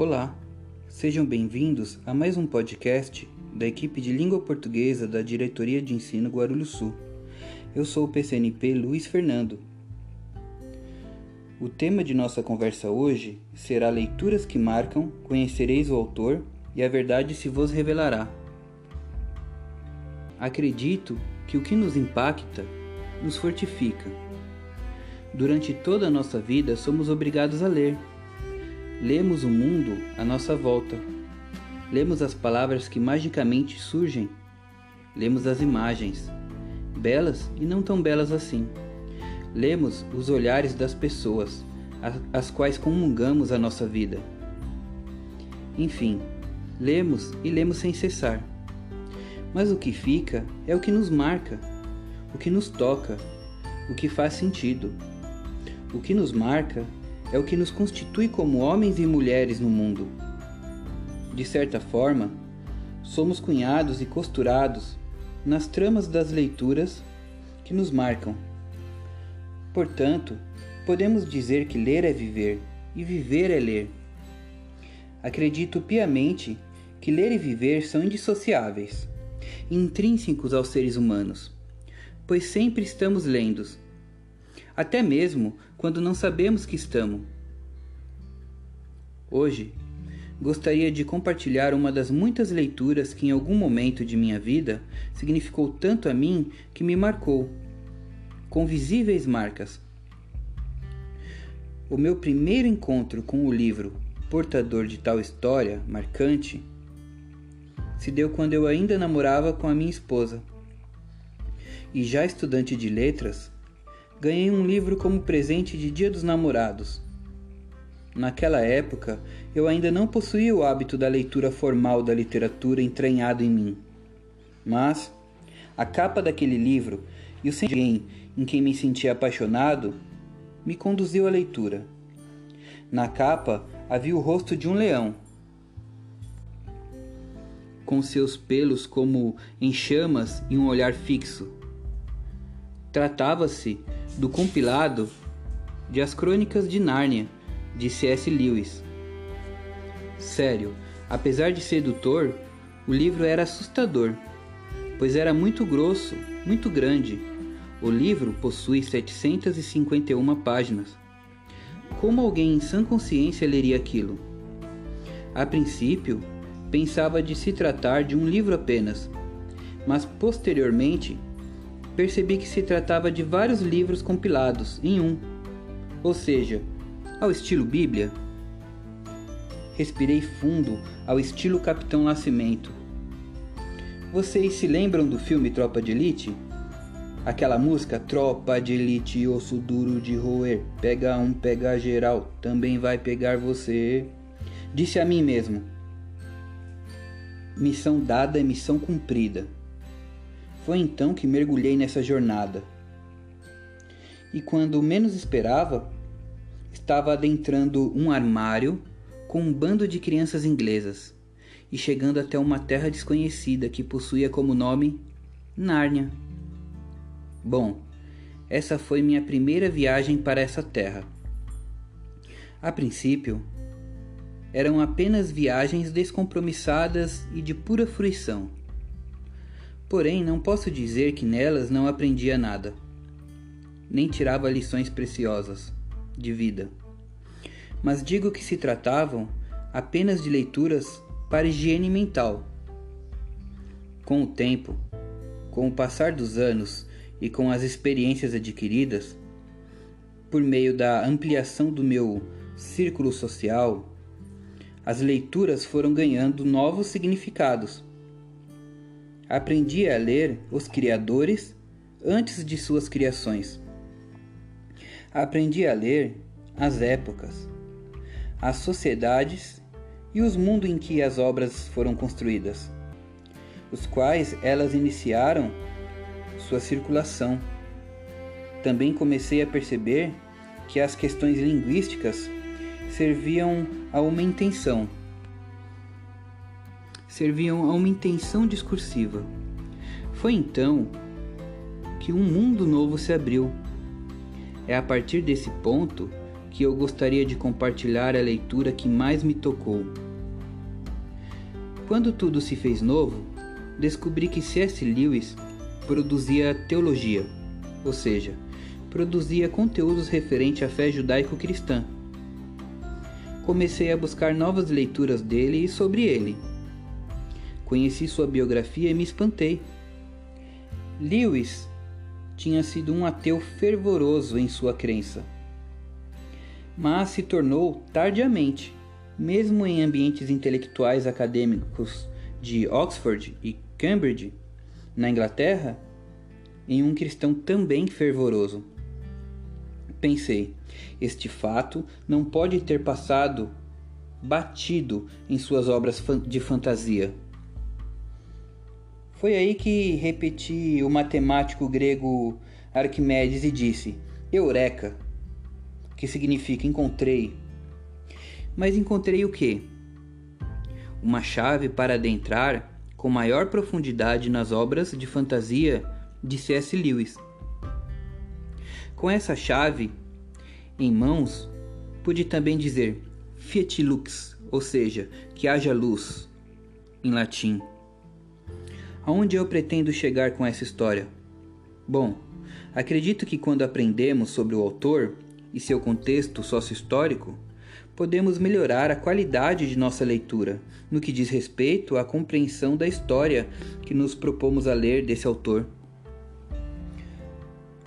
Olá, sejam bem-vindos a mais um podcast da equipe de língua portuguesa da Diretoria de Ensino Guarulhos Sul. Eu sou o PCNP Luiz Fernando. O tema de nossa conversa hoje será Leituras que Marcam, Conhecereis o Autor e a Verdade se vos revelará. Acredito que o que nos impacta nos fortifica. Durante toda a nossa vida somos obrigados a ler. Lemos o mundo à nossa volta. Lemos as palavras que magicamente surgem. Lemos as imagens, belas e não tão belas assim. Lemos os olhares das pessoas, as quais comungamos a nossa vida. Enfim, lemos e lemos sem cessar. Mas o que fica é o que nos marca, o que nos toca, o que faz sentido. O que nos marca é o que nos constitui como homens e mulheres no mundo. De certa forma, somos cunhados e costurados nas tramas das leituras que nos marcam. Portanto, podemos dizer que ler é viver e viver é ler. Acredito piamente que ler e viver são indissociáveis, intrínsecos aos seres humanos pois sempre estamos lendo, até mesmo quando não sabemos que estamos. Hoje, gostaria de compartilhar uma das muitas leituras que em algum momento de minha vida significou tanto a mim que me marcou, com visíveis marcas. O meu primeiro encontro com o livro Portador de Tal História Marcante se deu quando eu ainda namorava com a minha esposa e já estudante de letras, ganhei um livro como presente de Dia dos Namorados. Naquela época, eu ainda não possuía o hábito da leitura formal da literatura entranhado em mim. Mas a capa daquele livro e o alguém em quem me sentia apaixonado me conduziu à leitura. Na capa havia o rosto de um leão, com seus pelos como em chamas e um olhar fixo. Tratava-se do compilado de As Crônicas de Nárnia, de C.S. Lewis. Sério, apesar de sedutor, o livro era assustador, pois era muito grosso, muito grande. O livro possui 751 páginas. Como alguém em sã consciência leria aquilo? A princípio, pensava de se tratar de um livro apenas, mas posteriormente percebi que se tratava de vários livros compilados em um, ou seja, ao estilo Bíblia. Respirei fundo ao estilo Capitão Nascimento. Vocês se lembram do filme Tropa de Elite? Aquela música Tropa de Elite, osso duro de roer, pega um, pega geral, também vai pegar você. Disse a mim mesmo: Missão dada é missão cumprida. Foi então que mergulhei nessa jornada. E quando menos esperava, estava adentrando um armário com um bando de crianças inglesas e chegando até uma terra desconhecida que possuía como nome Nárnia. Bom, essa foi minha primeira viagem para essa terra. A princípio, eram apenas viagens descompromissadas e de pura fruição. Porém, não posso dizer que nelas não aprendia nada, nem tirava lições preciosas de vida. Mas digo que se tratavam apenas de leituras para higiene mental. Com o tempo, com o passar dos anos e com as experiências adquiridas, por meio da ampliação do meu círculo social, as leituras foram ganhando novos significados aprendi a ler os criadores antes de suas criações. Aprendi a ler as épocas, as sociedades e os mundos em que as obras foram construídas, os quais elas iniciaram sua circulação. Também comecei a perceber que as questões linguísticas serviam a uma intenção serviam a uma intenção discursiva. Foi então que um mundo novo se abriu. É a partir desse ponto que eu gostaria de compartilhar a leitura que mais me tocou. Quando tudo se fez novo, descobri que C.S. Lewis produzia teologia, ou seja, produzia conteúdos referentes à fé judaico-cristã. Comecei a buscar novas leituras dele e sobre ele. Conheci sua biografia e me espantei. Lewis tinha sido um ateu fervoroso em sua crença, mas se tornou tardiamente, mesmo em ambientes intelectuais acadêmicos de Oxford e Cambridge, na Inglaterra, em um cristão também fervoroso. Pensei, este fato não pode ter passado batido em suas obras de fantasia. Foi aí que repeti o matemático grego Arquimedes e disse: Eureka, que significa encontrei. Mas encontrei o quê? Uma chave para adentrar com maior profundidade nas obras de fantasia de C.S. Lewis. Com essa chave em mãos, pude também dizer fiat lux, ou seja, que haja luz, em latim. Aonde eu pretendo chegar com essa história? Bom, acredito que quando aprendemos sobre o autor e seu contexto sócio-histórico, podemos melhorar a qualidade de nossa leitura no que diz respeito à compreensão da história que nos propomos a ler desse autor.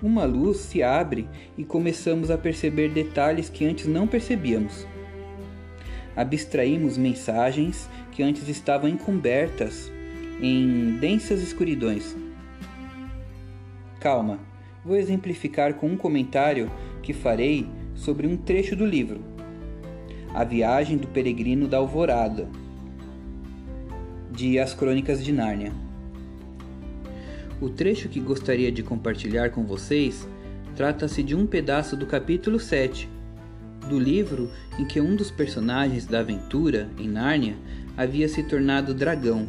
Uma luz se abre e começamos a perceber detalhes que antes não percebíamos. Abstraímos mensagens que antes estavam encobertas em densas escuridões. Calma, vou exemplificar com um comentário que farei sobre um trecho do livro a Viagem do Peregrino da Alvorada, de As Crônicas de Nárnia. O trecho que gostaria de compartilhar com vocês trata-se de um pedaço do capítulo 7 do livro em que um dos personagens da aventura em Nárnia havia se tornado dragão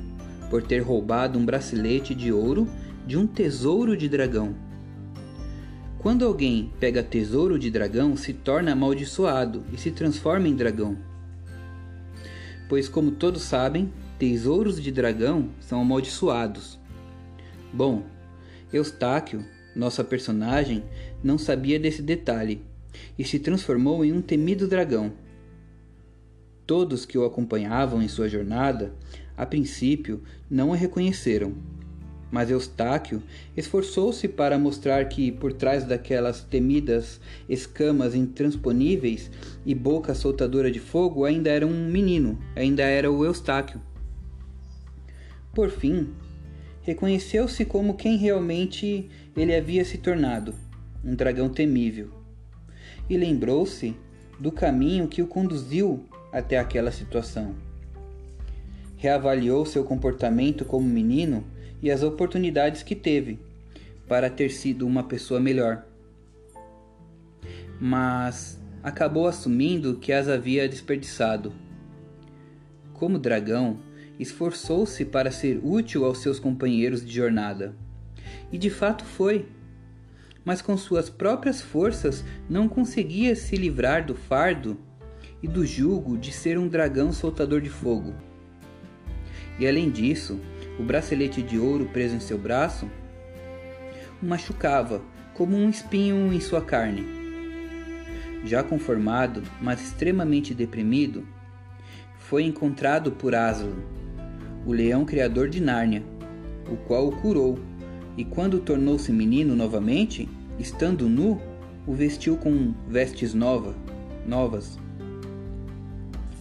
por ter roubado um bracelete de ouro de um tesouro de dragão. Quando alguém pega tesouro de dragão, se torna amaldiçoado e se transforma em dragão. Pois, como todos sabem, tesouros de dragão são amaldiçoados. Bom, Eustáquio, nossa personagem, não sabia desse detalhe e se transformou em um temido dragão. Todos que o acompanhavam em sua jornada, a princípio, não o reconheceram mas Eustáquio esforçou-se para mostrar que, por trás daquelas temidas escamas intransponíveis e boca soltadora de fogo, ainda era um menino, ainda era o Eustáquio. Por fim, reconheceu-se como quem realmente ele havia se tornado, um dragão temível. E lembrou-se do caminho que o conduziu até aquela situação. Reavaliou seu comportamento como menino e as oportunidades que teve para ter sido uma pessoa melhor. Mas acabou assumindo que as havia desperdiçado. Como dragão, esforçou-se para ser útil aos seus companheiros de jornada. E de fato foi. Mas com suas próprias forças não conseguia se livrar do fardo e do jugo de ser um dragão soltador de fogo. E além disso, o bracelete de ouro preso em seu braço o machucava como um espinho em sua carne. Já conformado, mas extremamente deprimido, foi encontrado por Aslan, o leão criador de Nárnia, o qual o curou, e quando tornou-se menino novamente, estando nu, o vestiu com vestes nova, novas.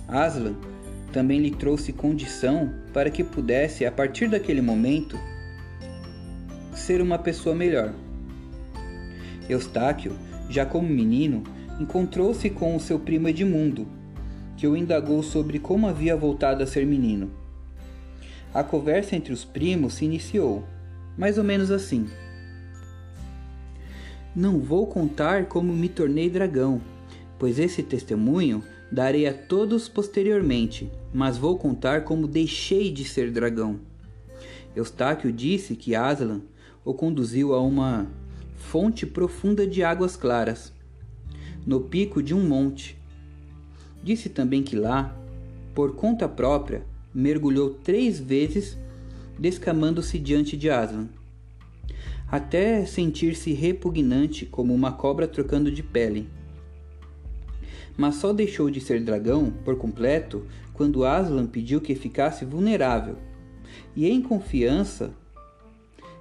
Aslan também lhe trouxe condição para que pudesse, a partir daquele momento, ser uma pessoa melhor. Eustáquio, já como menino, encontrou-se com o seu primo Edmundo, que o indagou sobre como havia voltado a ser menino. A conversa entre os primos se iniciou, mais ou menos assim. Não vou contar como me tornei dragão, pois esse testemunho darei a todos posteriormente, mas vou contar como deixei de ser dragão. Eustáquio disse que Aslan o conduziu a uma fonte profunda de águas claras. no pico de um monte. Disse também que lá, por conta própria, mergulhou três vezes, descamando-se diante de Aslan, até sentir-se repugnante como uma cobra trocando de pele. Mas só deixou de ser dragão por completo quando Aslan pediu que ficasse vulnerável e, em confiança,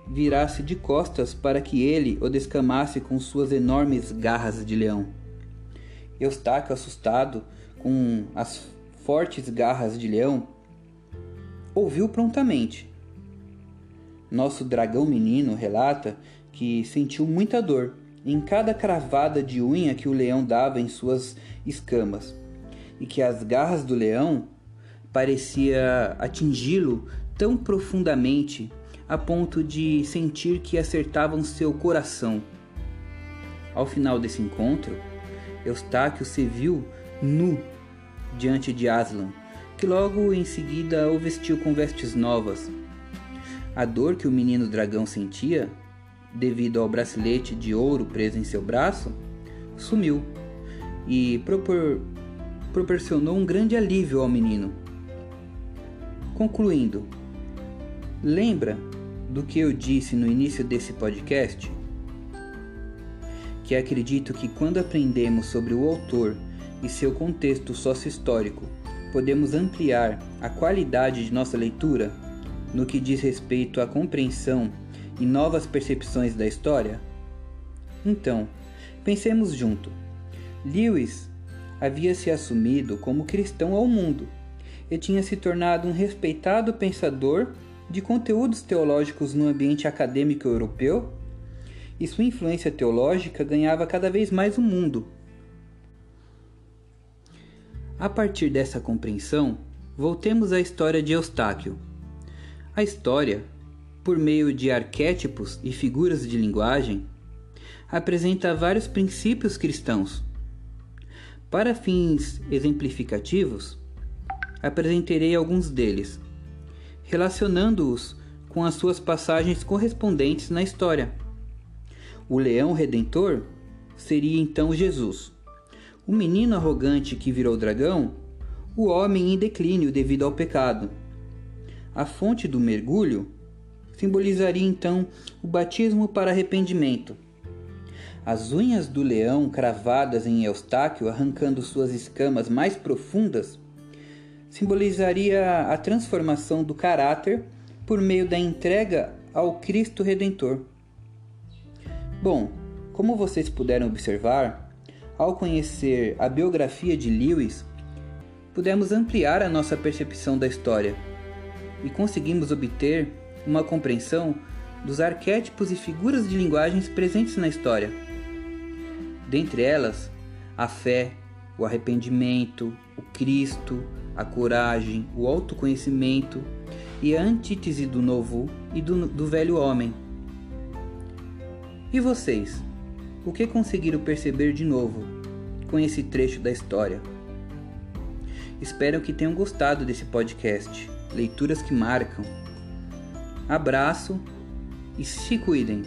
virasse de costas para que ele o descamasse com suas enormes garras de leão. Eustáquio, assustado com as fortes garras de leão, ouviu prontamente. Nosso dragão menino relata que sentiu muita dor em cada cravada de unha que o leão dava em suas escamas, e que as garras do leão parecia atingi-lo tão profundamente a ponto de sentir que acertavam seu coração. Ao final desse encontro, Eustáquio se viu nu diante de Aslan, que logo em seguida o vestiu com vestes novas. A dor que o menino dragão sentia, devido ao bracelete de ouro preso em seu braço, sumiu e propor proporcionou um grande alívio ao menino. Concluindo, lembra do que eu disse no início desse podcast? Que acredito que quando aprendemos sobre o autor e seu contexto sócio-histórico, podemos ampliar a qualidade de nossa leitura no que diz respeito à compreensão e novas percepções da história? Então, pensemos junto. Lewis havia se assumido como cristão ao mundo e tinha se tornado um respeitado pensador de conteúdos teológicos no ambiente acadêmico europeu, e sua influência teológica ganhava cada vez mais o mundo. A partir dessa compreensão, voltemos à história de Eustáquio. A história, por meio de arquétipos e figuras de linguagem, apresenta vários princípios cristãos. Para fins exemplificativos, apresentarei alguns deles relacionando-os com as suas passagens correspondentes na história. O leão redentor seria então Jesus. O menino arrogante que virou dragão, o homem em declínio devido ao pecado. A fonte do mergulho simbolizaria então o batismo para arrependimento. As unhas do leão cravadas em Eustáquio, arrancando suas escamas mais profundas, simbolizaria a transformação do caráter por meio da entrega ao Cristo Redentor. Bom, como vocês puderam observar, ao conhecer a biografia de Lewis, pudemos ampliar a nossa percepção da história e conseguimos obter uma compreensão dos arquétipos e figuras de linguagens presentes na história. Dentre elas, a fé, o arrependimento, o Cristo, a coragem, o autoconhecimento e a antítese do novo e do, do velho homem. E vocês? O que conseguiram perceber de novo com esse trecho da história? Espero que tenham gostado desse podcast. Leituras que marcam. Abraço e se cuidem.